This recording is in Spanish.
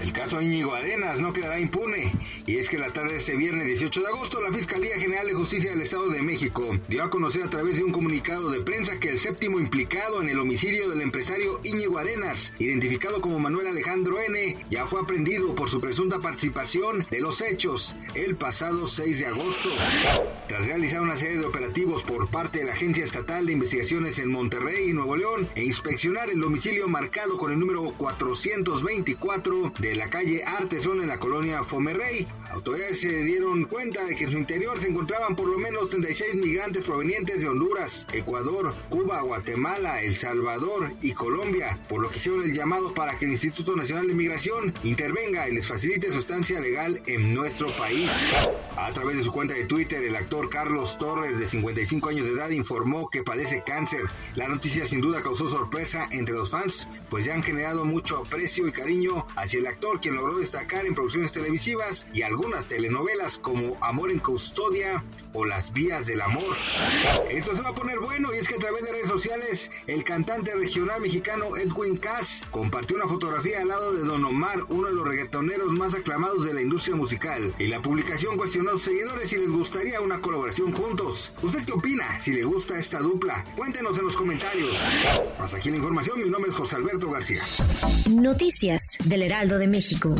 El caso Íñigo Arenas no quedará impune, y es que la tarde de este viernes 18 de agosto la Fiscalía General de Justicia del Estado de México dio a conocer a través de un comunicado de prensa que el séptimo implicado en el homicidio del empresario Íñigo Arenas, identificado como Manuel Alejandro N., ya fue aprendido por su presunta participación de los hechos el pasado 6 de agosto. Tras realizar una serie de operativos por parte de la Agencia Estatal de Investigaciones en Monterrey y Nuevo León e inspeccionar el domicilio marcado con el número 424 de la calle Artesón en la colonia Fomerrey. Autoridades se dieron cuenta de que en su interior se encontraban por lo menos 36 migrantes provenientes de Honduras, Ecuador, Cuba, Guatemala, El Salvador y Colombia, por lo que hicieron el llamado para que el Instituto Nacional de Migración intervenga y les facilite su estancia legal en nuestro país. A través de su cuenta de Twitter, el actor Carlos Torres, de 55 años de edad, informó que padece cáncer. La noticia sin duda causó sorpresa entre los fans, pues ya han generado mucho aprecio y cariño hacia el actor, quien logró destacar en producciones televisivas y algunas telenovelas como Amor en Custodia o Las Vías del Amor. Esto se va a poner bueno y es que a través de redes sociales el cantante regional mexicano Edwin Cass compartió una fotografía al lado de Don Omar, uno de los reggaetoneros más aclamados de la industria musical. Y la publicación cuestionó a sus seguidores si les gustaría una colaboración juntos. ¿Usted qué opina? Si le gusta esta dupla, cuéntenos en los comentarios. Hasta aquí la información, mi nombre es José Alberto García. Noticias del Heraldo de México.